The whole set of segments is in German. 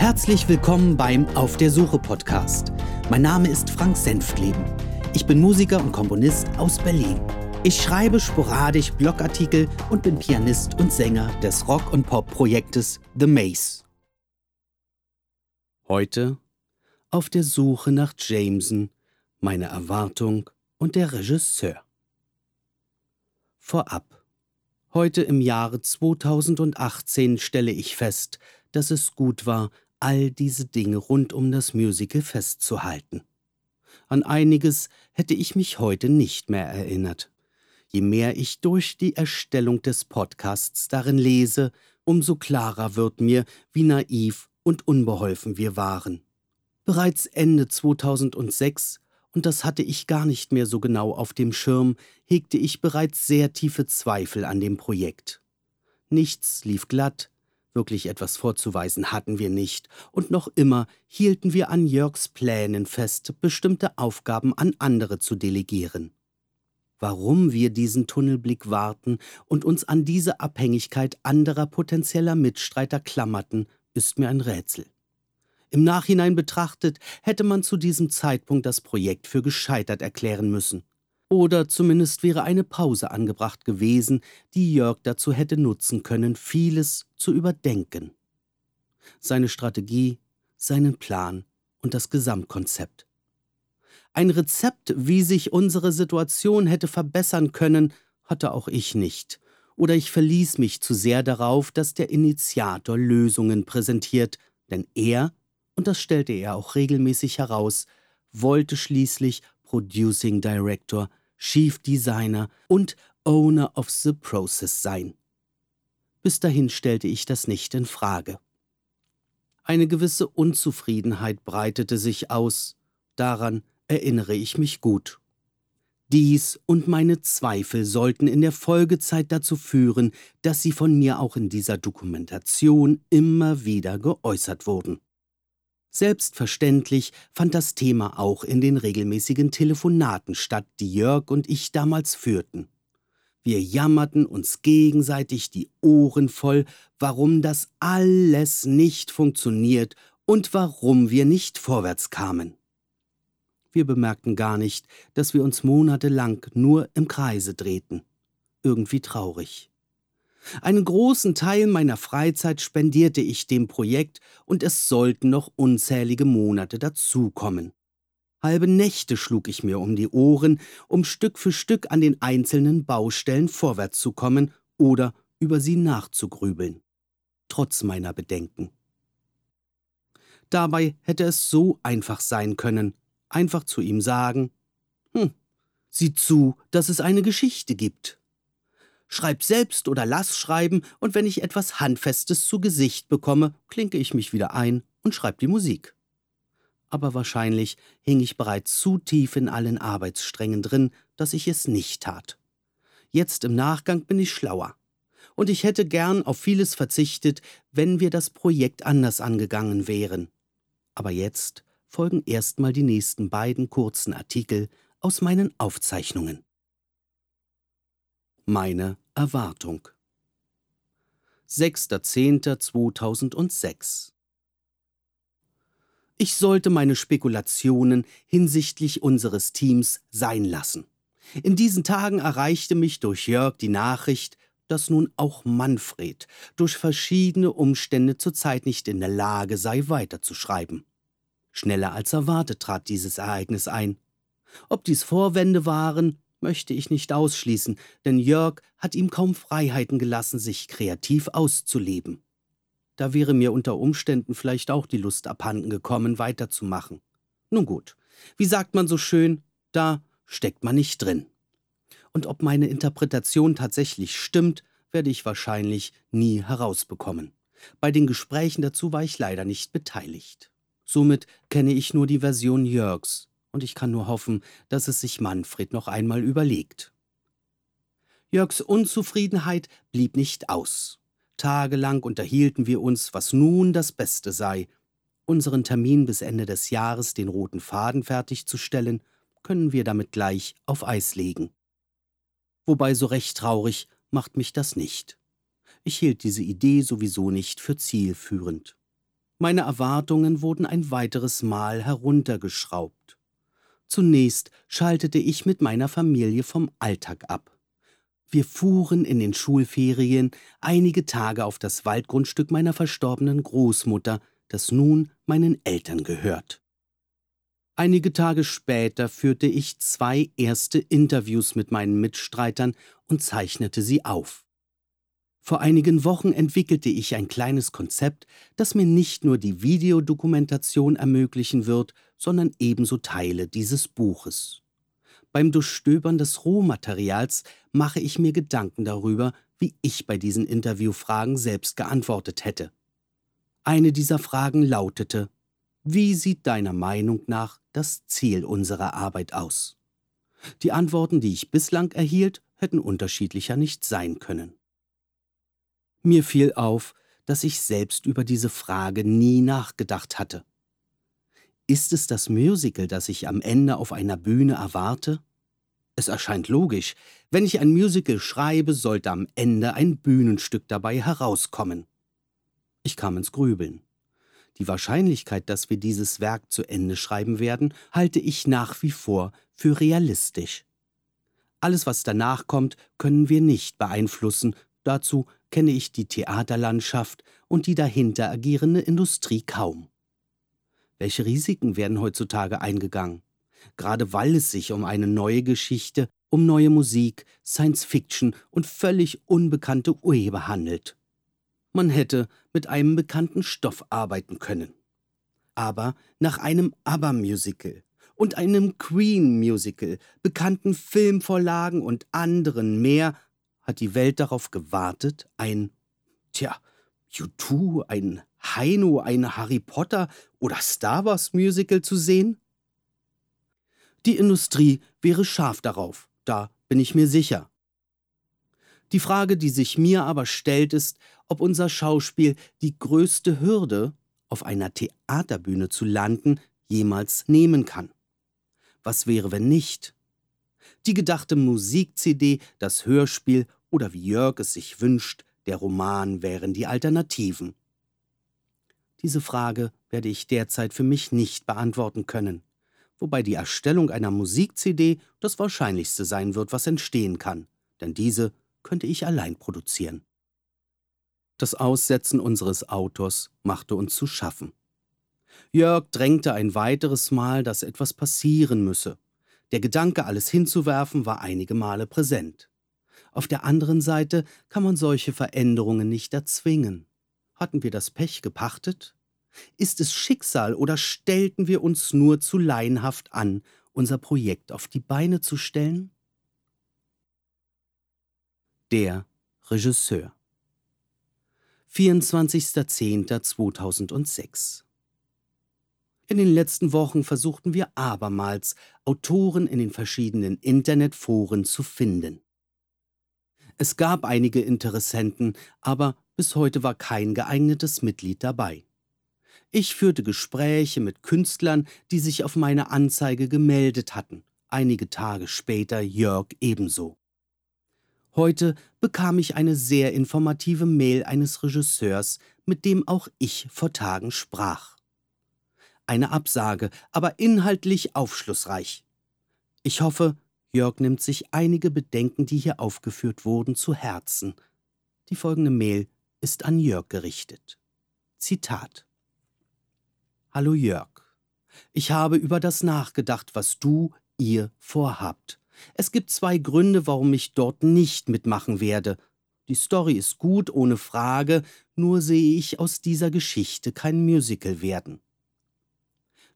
Herzlich willkommen beim Auf der Suche Podcast. Mein Name ist Frank Senftleben. Ich bin Musiker und Komponist aus Berlin. Ich schreibe sporadisch Blogartikel und bin Pianist und Sänger des Rock- und Pop-Projektes The Maze. Heute auf der Suche nach Jameson, meine Erwartung und der Regisseur. Vorab. Heute im Jahre 2018 stelle ich fest, dass es gut war, all diese Dinge rund um das Musical festzuhalten. An einiges hätte ich mich heute nicht mehr erinnert. Je mehr ich durch die Erstellung des Podcasts darin lese, umso klarer wird mir, wie naiv und unbeholfen wir waren. Bereits Ende 2006, und das hatte ich gar nicht mehr so genau auf dem Schirm, hegte ich bereits sehr tiefe Zweifel an dem Projekt. Nichts lief glatt, Wirklich etwas vorzuweisen hatten wir nicht, und noch immer hielten wir an Jörgs Plänen fest, bestimmte Aufgaben an andere zu delegieren. Warum wir diesen Tunnelblick warten und uns an diese Abhängigkeit anderer potenzieller Mitstreiter klammerten, ist mir ein Rätsel. Im Nachhinein betrachtet hätte man zu diesem Zeitpunkt das Projekt für gescheitert erklären müssen. Oder zumindest wäre eine Pause angebracht gewesen, die Jörg dazu hätte nutzen können, vieles zu überdenken. Seine Strategie, seinen Plan und das Gesamtkonzept. Ein Rezept, wie sich unsere Situation hätte verbessern können, hatte auch ich nicht. Oder ich verließ mich zu sehr darauf, dass der Initiator Lösungen präsentiert, denn er, und das stellte er auch regelmäßig heraus, wollte schließlich Producing Director Chief Designer und Owner of the Process sein. Bis dahin stellte ich das nicht in Frage. Eine gewisse Unzufriedenheit breitete sich aus, daran erinnere ich mich gut. Dies und meine Zweifel sollten in der Folgezeit dazu führen, dass sie von mir auch in dieser Dokumentation immer wieder geäußert wurden. Selbstverständlich fand das Thema auch in den regelmäßigen Telefonaten statt, die Jörg und ich damals führten. Wir jammerten uns gegenseitig die Ohren voll, warum das alles nicht funktioniert und warum wir nicht vorwärts kamen. Wir bemerkten gar nicht, dass wir uns monatelang nur im Kreise drehten. Irgendwie traurig. Einen großen Teil meiner Freizeit spendierte ich dem Projekt und es sollten noch unzählige Monate dazukommen. Halbe Nächte schlug ich mir um die Ohren, um Stück für Stück an den einzelnen Baustellen vorwärts zu kommen oder über sie nachzugrübeln. Trotz meiner Bedenken. Dabei hätte es so einfach sein können, einfach zu ihm sagen, hm, sieh zu, dass es eine Geschichte gibt schreib selbst oder lass schreiben, und wenn ich etwas Handfestes zu Gesicht bekomme, klinke ich mich wieder ein und schreib die Musik. Aber wahrscheinlich hing ich bereits zu tief in allen Arbeitssträngen drin, dass ich es nicht tat. Jetzt im Nachgang bin ich schlauer. Und ich hätte gern auf vieles verzichtet, wenn wir das Projekt anders angegangen wären. Aber jetzt folgen erstmal die nächsten beiden kurzen Artikel aus meinen Aufzeichnungen meine Erwartung. 6.10.2006 Ich sollte meine Spekulationen hinsichtlich unseres Teams sein lassen. In diesen Tagen erreichte mich durch Jörg die Nachricht, dass nun auch Manfred durch verschiedene Umstände zurzeit nicht in der Lage sei, weiterzuschreiben. Schneller als erwartet trat dieses Ereignis ein. Ob dies Vorwände waren möchte ich nicht ausschließen, denn Jörg hat ihm kaum Freiheiten gelassen, sich kreativ auszuleben. Da wäre mir unter Umständen vielleicht auch die Lust abhanden gekommen, weiterzumachen. Nun gut, wie sagt man so schön, da steckt man nicht drin. Und ob meine Interpretation tatsächlich stimmt, werde ich wahrscheinlich nie herausbekommen. Bei den Gesprächen dazu war ich leider nicht beteiligt. Somit kenne ich nur die Version Jörgs, und ich kann nur hoffen, dass es sich Manfred noch einmal überlegt. Jörgs Unzufriedenheit blieb nicht aus. Tagelang unterhielten wir uns, was nun das Beste sei. Unseren Termin bis Ende des Jahres, den roten Faden fertigzustellen, können wir damit gleich auf Eis legen. Wobei so recht traurig macht mich das nicht. Ich hielt diese Idee sowieso nicht für zielführend. Meine Erwartungen wurden ein weiteres Mal heruntergeschraubt. Zunächst schaltete ich mit meiner Familie vom Alltag ab. Wir fuhren in den Schulferien einige Tage auf das Waldgrundstück meiner verstorbenen Großmutter, das nun meinen Eltern gehört. Einige Tage später führte ich zwei erste Interviews mit meinen Mitstreitern und zeichnete sie auf. Vor einigen Wochen entwickelte ich ein kleines Konzept, das mir nicht nur die Videodokumentation ermöglichen wird, sondern ebenso Teile dieses Buches. Beim Durchstöbern des Rohmaterials mache ich mir Gedanken darüber, wie ich bei diesen Interviewfragen selbst geantwortet hätte. Eine dieser Fragen lautete Wie sieht deiner Meinung nach das Ziel unserer Arbeit aus? Die Antworten, die ich bislang erhielt, hätten unterschiedlicher nicht sein können. Mir fiel auf, dass ich selbst über diese Frage nie nachgedacht hatte. Ist es das Musical, das ich am Ende auf einer Bühne erwarte? Es erscheint logisch, wenn ich ein Musical schreibe, sollte am Ende ein Bühnenstück dabei herauskommen. Ich kam ins Grübeln. Die Wahrscheinlichkeit, dass wir dieses Werk zu Ende schreiben werden, halte ich nach wie vor für realistisch. Alles, was danach kommt, können wir nicht beeinflussen, dazu kenne ich die Theaterlandschaft und die dahinter agierende Industrie kaum. Welche Risiken werden heutzutage eingegangen? Gerade weil es sich um eine neue Geschichte, um neue Musik, Science Fiction und völlig unbekannte Urheber handelt. Man hätte mit einem bekannten Stoff arbeiten können. Aber nach einem ABBA-Musical und einem Queen-Musical, bekannten Filmvorlagen und anderen mehr hat die Welt darauf gewartet, ein, tja, U2, ein Heino, ein Harry Potter oder Star Wars Musical zu sehen? Die Industrie wäre scharf darauf, da bin ich mir sicher. Die Frage, die sich mir aber stellt, ist, ob unser Schauspiel die größte Hürde, auf einer Theaterbühne zu landen, jemals nehmen kann. Was wäre, wenn nicht? Die gedachte Musik-CD, das Hörspiel oder wie Jörg es sich wünscht, der Roman wären die Alternativen. Diese Frage werde ich derzeit für mich nicht beantworten können, wobei die Erstellung einer Musik-CD das Wahrscheinlichste sein wird, was entstehen kann, denn diese könnte ich allein produzieren. Das Aussetzen unseres Autors machte uns zu schaffen. Jörg drängte ein weiteres Mal, dass etwas passieren müsse. Der Gedanke, alles hinzuwerfen, war einige Male präsent. Auf der anderen Seite kann man solche Veränderungen nicht erzwingen. Hatten wir das Pech gepachtet? Ist es Schicksal oder stellten wir uns nur zu laienhaft an, unser Projekt auf die Beine zu stellen? Der Regisseur 24.10.2006 In den letzten Wochen versuchten wir abermals, Autoren in den verschiedenen Internetforen zu finden. Es gab einige Interessenten, aber bis heute war kein geeignetes Mitglied dabei. Ich führte Gespräche mit Künstlern, die sich auf meine Anzeige gemeldet hatten, einige Tage später Jörg ebenso. Heute bekam ich eine sehr informative Mail eines Regisseurs, mit dem auch ich vor Tagen sprach. Eine Absage, aber inhaltlich aufschlussreich. Ich hoffe, Jörg nimmt sich einige Bedenken, die hier aufgeführt wurden, zu Herzen. Die folgende Mail ist an Jörg gerichtet. Zitat Hallo Jörg. Ich habe über das nachgedacht, was du, ihr vorhabt. Es gibt zwei Gründe, warum ich dort nicht mitmachen werde. Die Story ist gut, ohne Frage, nur sehe ich aus dieser Geschichte kein Musical werden.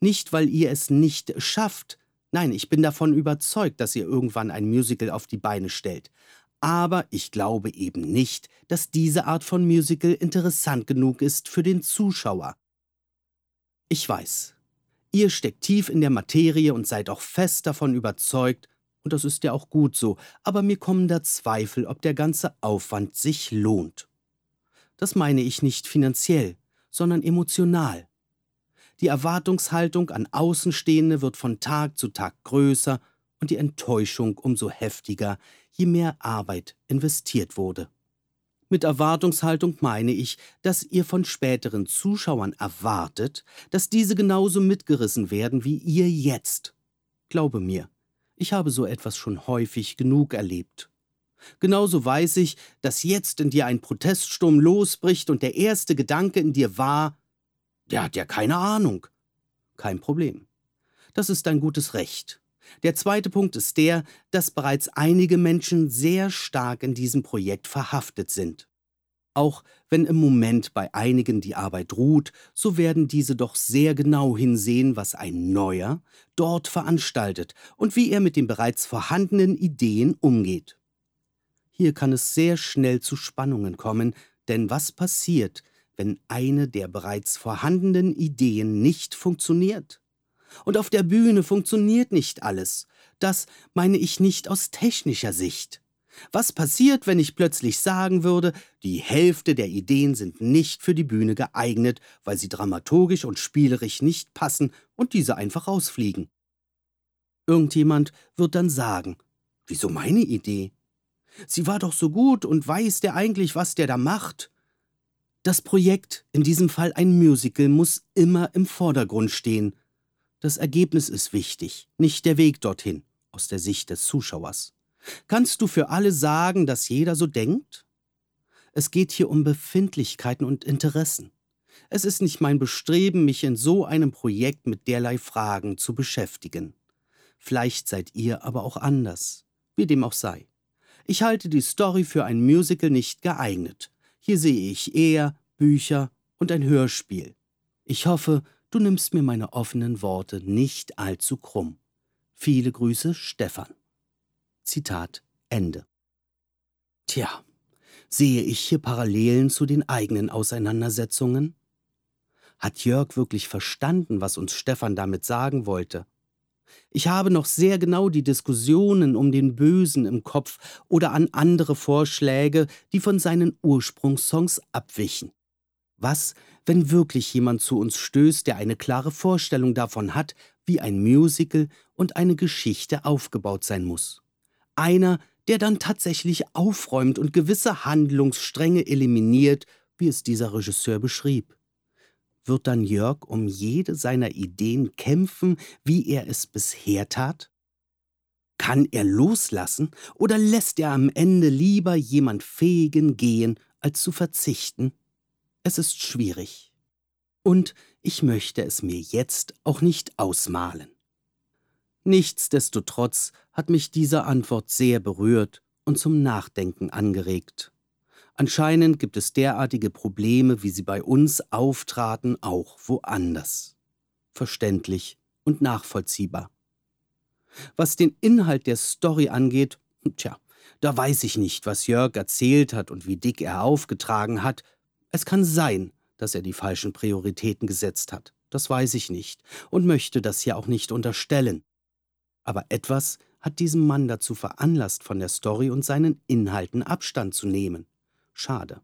Nicht, weil ihr es nicht schafft, Nein, ich bin davon überzeugt, dass ihr irgendwann ein Musical auf die Beine stellt. Aber ich glaube eben nicht, dass diese Art von Musical interessant genug ist für den Zuschauer. Ich weiß, ihr steckt tief in der Materie und seid auch fest davon überzeugt, und das ist ja auch gut so, aber mir kommen da Zweifel, ob der ganze Aufwand sich lohnt. Das meine ich nicht finanziell, sondern emotional. Die Erwartungshaltung an Außenstehende wird von Tag zu Tag größer und die Enttäuschung umso heftiger, je mehr Arbeit investiert wurde. Mit Erwartungshaltung meine ich, dass ihr von späteren Zuschauern erwartet, dass diese genauso mitgerissen werden wie ihr jetzt. Glaube mir, ich habe so etwas schon häufig genug erlebt. Genauso weiß ich, dass jetzt in dir ein Proteststurm losbricht und der erste Gedanke in dir war, der hat ja keine Ahnung. Kein Problem. Das ist dein gutes Recht. Der zweite Punkt ist der, dass bereits einige Menschen sehr stark in diesem Projekt verhaftet sind. Auch wenn im Moment bei einigen die Arbeit ruht, so werden diese doch sehr genau hinsehen, was ein Neuer dort veranstaltet und wie er mit den bereits vorhandenen Ideen umgeht. Hier kann es sehr schnell zu Spannungen kommen, denn was passiert, wenn eine der bereits vorhandenen Ideen nicht funktioniert? Und auf der Bühne funktioniert nicht alles. Das meine ich nicht aus technischer Sicht. Was passiert, wenn ich plötzlich sagen würde, die Hälfte der Ideen sind nicht für die Bühne geeignet, weil sie dramaturgisch und spielerisch nicht passen und diese einfach rausfliegen? Irgendjemand wird dann sagen, wieso meine Idee? Sie war doch so gut und weiß der eigentlich, was der da macht? Das Projekt, in diesem Fall ein Musical, muss immer im Vordergrund stehen. Das Ergebnis ist wichtig, nicht der Weg dorthin, aus der Sicht des Zuschauers. Kannst du für alle sagen, dass jeder so denkt? Es geht hier um Befindlichkeiten und Interessen. Es ist nicht mein Bestreben, mich in so einem Projekt mit derlei Fragen zu beschäftigen. Vielleicht seid ihr aber auch anders, wie dem auch sei. Ich halte die Story für ein Musical nicht geeignet. Hier sehe ich eher Bücher und ein Hörspiel. Ich hoffe, Du nimmst mir meine offenen Worte nicht allzu krumm. Viele Grüße, Stefan. Zitat Ende. Tja, sehe ich hier Parallelen zu den eigenen Auseinandersetzungen? Hat Jörg wirklich verstanden, was uns Stefan damit sagen wollte? Ich habe noch sehr genau die Diskussionen um den Bösen im Kopf oder an andere Vorschläge, die von seinen Ursprungssongs abwichen. Was, wenn wirklich jemand zu uns stößt, der eine klare Vorstellung davon hat, wie ein Musical und eine Geschichte aufgebaut sein muss. Einer, der dann tatsächlich aufräumt und gewisse Handlungsstränge eliminiert, wie es dieser Regisseur beschrieb. Wird dann Jörg um jede seiner Ideen kämpfen, wie er es bisher tat? Kann er loslassen oder lässt er am Ende lieber jemand Fähigen gehen, als zu verzichten? Es ist schwierig. Und ich möchte es mir jetzt auch nicht ausmalen. Nichtsdestotrotz hat mich diese Antwort sehr berührt und zum Nachdenken angeregt. Anscheinend gibt es derartige Probleme, wie sie bei uns auftraten, auch woanders. Verständlich und nachvollziehbar. Was den Inhalt der Story angeht, tja, da weiß ich nicht, was Jörg erzählt hat und wie dick er aufgetragen hat, es kann sein, dass er die falschen Prioritäten gesetzt hat, das weiß ich nicht und möchte das hier auch nicht unterstellen. Aber etwas hat diesen Mann dazu veranlasst, von der Story und seinen Inhalten Abstand zu nehmen. Schade.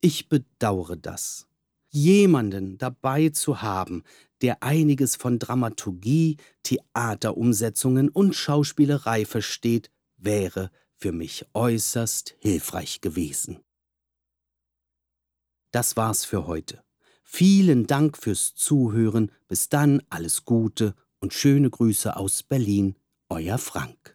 Ich bedauere das. Jemanden dabei zu haben, der einiges von Dramaturgie, Theaterumsetzungen und Schauspielerei versteht, wäre für mich äußerst hilfreich gewesen. Das war's für heute. Vielen Dank fürs Zuhören. Bis dann alles Gute und schöne Grüße aus Berlin. Euer Frank.